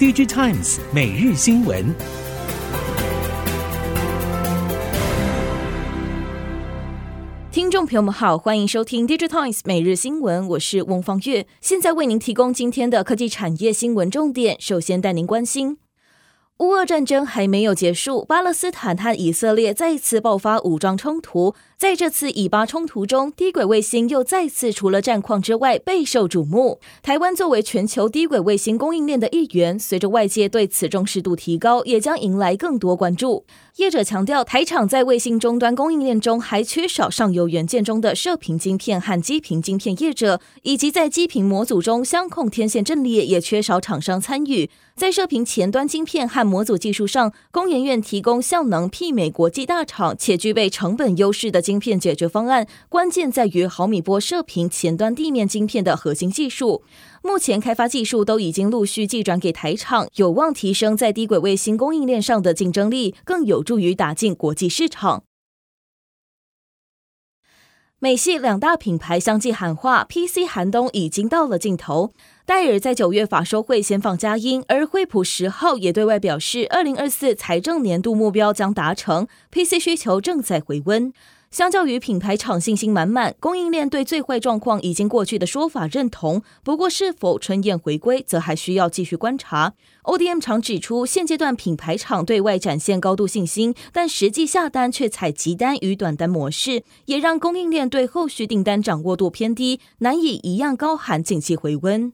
DigiTimes 每日新闻。听众朋友们好，欢迎收听 DigiTimes 每日新闻，我是翁方月，现在为您提供今天的科技产业新闻重点。首先带您关心。乌俄战争还没有结束，巴勒斯坦和以色列再次爆发武装冲突。在这次以巴冲突中，低轨卫星又再次除了战况之外备受瞩目。台湾作为全球低轨卫星供应链的一员，随着外界对此重视度提高，也将迎来更多关注。业者强调，台厂在卫星终端供应链中还缺少上游元件中的射频晶片和基频晶片业者，以及在基频模组中相控天线阵列也缺少厂商参与。在射频前端晶片和模组技术上，工研院提供效能媲美国际大厂且具备成本优势的晶片解决方案，关键在于毫米波射频前端地面晶片的核心技术。目前开发技术都已经陆续寄转给台厂，有望提升在低轨卫星供应链上的竞争力，更有助于打进国际市场。美系两大品牌相继喊话，PC 寒冬已经到了尽头。戴尔在九月法收会先放佳音，而惠普十号也对外表示，二零二四财政年度目标将达成，PC 需求正在回温。相较于品牌厂信心满满，供应链对最坏状况已经过去的说法认同。不过，是否春燕回归，则还需要继续观察。ODM 厂指出，现阶段品牌厂对外展现高度信心，但实际下单却采急单与短单模式，也让供应链对后续订单掌握度偏低，难以一样高喊景气回温。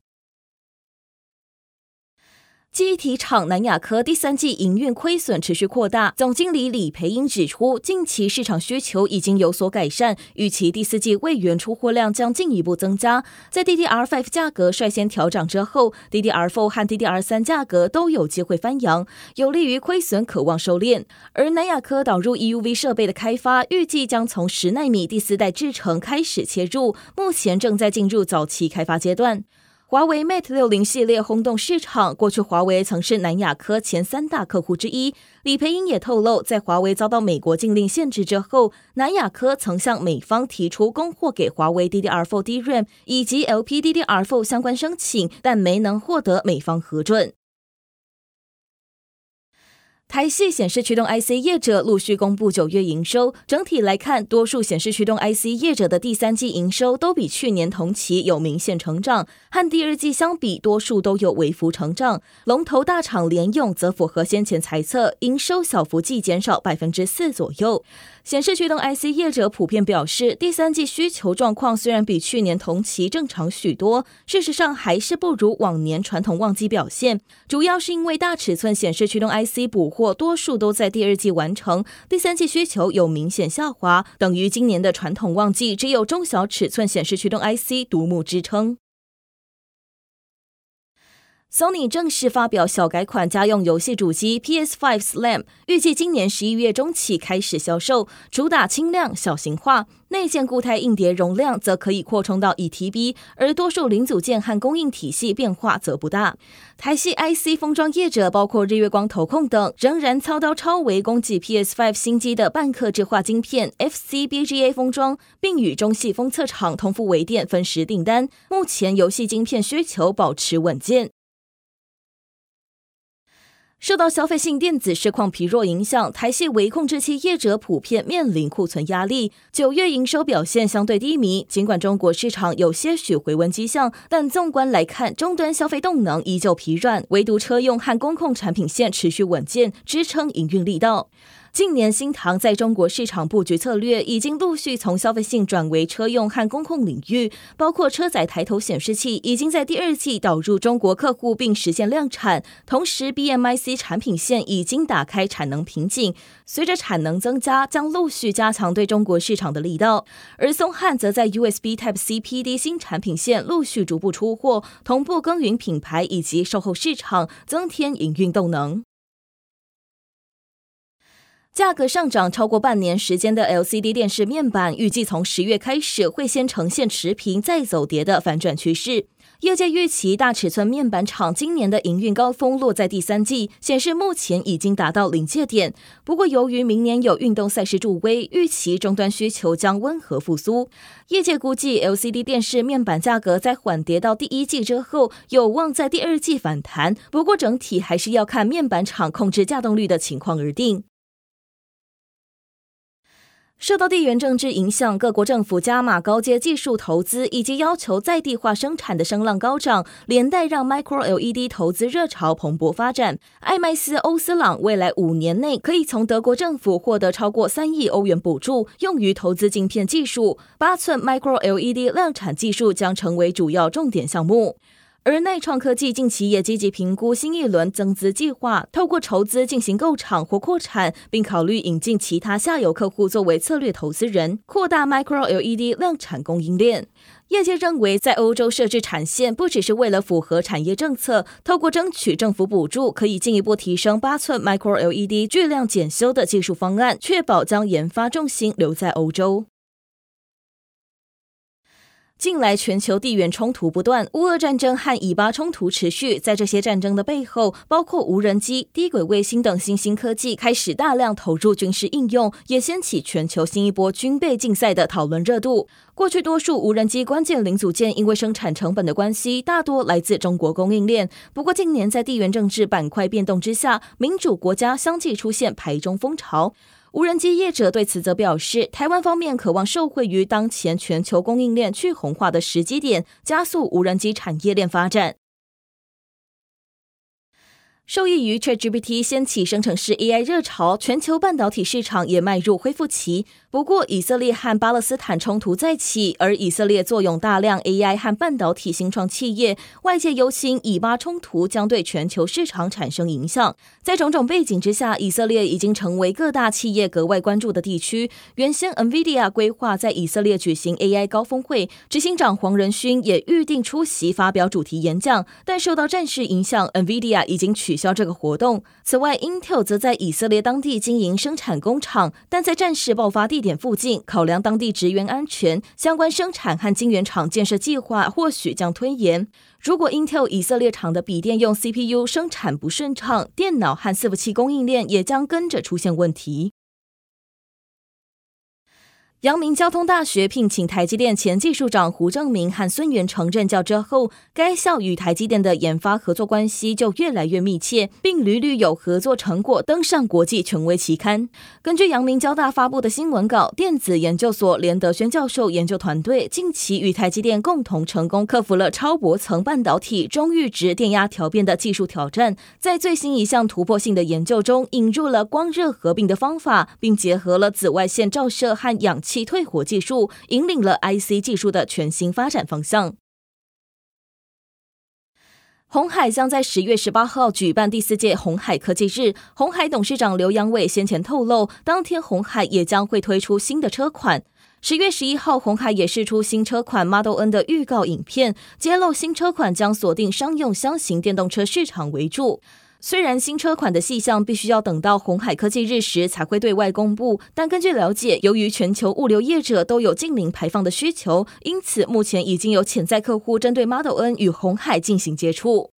机体厂南亚科第三季营运亏损持续扩大，总经理李培英指出，近期市场需求已经有所改善，预期第四季位元出货量将进一步增加。在 DDR5 价格率先调涨之后，DDR4 和 DDR3 价格都有机会翻扬，有利于亏损可望收敛。而南亚科导入 EUV 设备的开发，预计将从十纳米第四代制程开始切入，目前正在进入早期开发阶段。华为 Mate 六零系列轰动市场，过去华为曾是南亚科前三大客户之一。李培英也透露，在华为遭到美国禁令限制之后，南亚科曾向美方提出供货给华为 DDR4 DRAM 以及 LPDDR4 相关申请，但没能获得美方核准。台系显示驱动 IC 业者陆续公布九月营收，整体来看，多数显示驱动 IC 业者的第三季营收都比去年同期有明显成长，和第二季相比，多数都有微幅成长。龙头大厂联咏则符合先前猜测，营收小幅季减少百分之四左右。显示驱动 IC 业者普遍表示，第三季需求状况虽然比去年同期正常许多，事实上还是不如往年传统旺季表现。主要是因为大尺寸显示驱动 IC 补或多数都在第二季完成，第三季需求有明显下滑，等于今年的传统旺季只有中小尺寸显示驱动 IC 独木支撑。Sony 正式发表小改款家用游戏主机 PS5 Slim，预计今年十一月中起开始销售，主打轻量小型化，内建固态硬碟容量则可以扩充到一 TB，而多数零组件和供应体系变化则不大。台系 IC 封装业者包括日月光投控等，仍然操刀超微供给 PS5 新机的半客制化晶片 FCBGA 封装，并与中系封测厂通富微电分时订单。目前游戏晶片需求保持稳健。受到消费性电子市况疲弱影响，台系微控制器业者普遍面临库存压力。九月营收表现相对低迷，尽管中国市场有些许回温迹象，但纵观来看，终端消费动能依旧疲软，唯独车用和工控产品线持续稳健，支撑营运力道。近年，新唐在中国市场布局策略已经陆续从消费性转为车用和工控领域，包括车载抬头显示器已经在第二季导入中国客户并实现量产，同时 BMIC 产品线已经打开产能瓶颈，随着产能增加，将陆续加强对中国市场的力道。而松汉则在 USB Type C PD 新产品线陆续逐步出货，同步耕耘品牌以及售后市场，增添营运动能。价格上涨超过半年时间的 LCD 电视面板，预计从十月开始会先呈现持平再走跌的反转趋势。业界预期大尺寸面板厂今年的营运高峰落在第三季，显示目前已经达到临界点。不过，由于明年有运动赛事助威，预期终端需求将温和复苏。业界估计，LCD 电视面板价格在缓跌到第一季之后，有望在第二季反弹。不过，整体还是要看面板厂控制稼动率的情况而定。受到地缘政治影响，各国政府加码高阶技术投资以及要求在地化生产的声浪高涨，连带让 Micro LED 投资热潮蓬勃发展。艾麦斯欧斯朗未来五年内可以从德国政府获得超过三亿欧元补助，用于投资晶片技术。八寸 Micro LED 量产技术将成为主要重点项目。而内创科技近期也积极评估新一轮增资计划，透过筹资进行购厂或扩产，并考虑引进其他下游客户作为策略投资人，扩大 Micro LED 量产供应链。业界认为，在欧洲设置产线不只是为了符合产业政策，透过争取政府补助，可以进一步提升八寸 Micro LED 巨量检修的技术方案，确保将研发重心留在欧洲。近来，全球地缘冲突不断，乌俄战争和以巴冲突持续。在这些战争的背后，包括无人机、低轨卫星等新兴科技开始大量投入军事应用，也掀起全球新一波军备竞赛的讨论热度。过去，多数无人机关键零组件因为生产成本的关系，大多来自中国供应链。不过，近年在地缘政治板块变动之下，民主国家相继出现排中风潮。无人机业者对此则表示，台湾方面渴望受惠于当前全球供应链去红化的时机点，加速无人机产业链发展。受益于 ChatGPT 掀起生成式 AI 热潮，全球半导体市场也迈入恢复期。不过，以色列和巴勒斯坦冲突再起，而以色列坐拥大量 AI 和半导体新创企业，外界忧心以巴冲突将对全球市场产生影响。在种种背景之下，以色列已经成为各大企业格外关注的地区。原先 NVIDIA 规划在以色列举行 AI 高峰会，执行长黄仁勋也预定出席发表主题演讲，但受到战事影响，NVIDIA 已经取取消这个活动。此外，Intel 则在以色列当地经营生产工厂，但在战事爆发地点附近，考量当地职员安全，相关生产和晶圆厂建设计划或许将推延。如果 Intel 以色列厂的笔电用 CPU 生产不顺畅，电脑和伺服器供应链也将跟着出现问题。阳明交通大学聘请台积电前技术长胡正明和孙元成任教之后，该校与台积电的研发合作关系就越来越密切，并屡屡有合作成果登上国际权威期刊。根据阳明交大发布的新闻稿，电子研究所连德轩教授研究团队近期与台积电共同成功克服了超薄层半导体中阈值电压调变的技术挑战，在最新一项突破性的研究中引入了光热合并的方法，并结合了紫外线照射和氧气退火技术引领了 IC 技术的全新发展方向。鸿海将在十月十八号举办第四届鸿海科技日。鸿海董事长刘扬伟先前透露，当天鸿海也将会推出新的车款。十月十一号，鸿海也释出新车款 Model N 的预告影片，揭露新车款将锁定商用箱型电动车市场为主。虽然新车款的细项必须要等到鸿海科技日时才会对外公布，但根据了解，由于全球物流业者都有净零排放的需求，因此目前已经有潜在客户针对 Model N 与鸿海进行接触。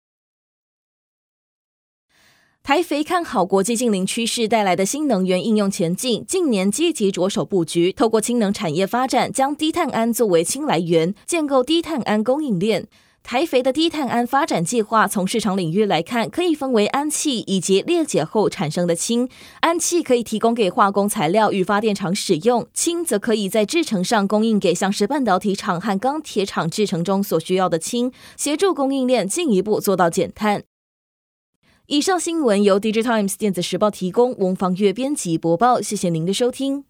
台肥看好国际净零趋势带来的新能源应用前景，近年积极着手布局，透过氢能产业发展，将低碳銨作为氢来源，建构低碳銨供应链。台肥的低碳氨发展计划，从市场领域来看，可以分为氨气以及裂解后产生的氢。氨气可以提供给化工材料与发电厂使用，氢则可以在制程上供应给像是半导体厂和钢铁厂制程中所需要的氢，协助供应链进一步做到减碳。以上新闻由 Digital Times 电子时报提供，翁方月编辑播报，谢谢您的收听。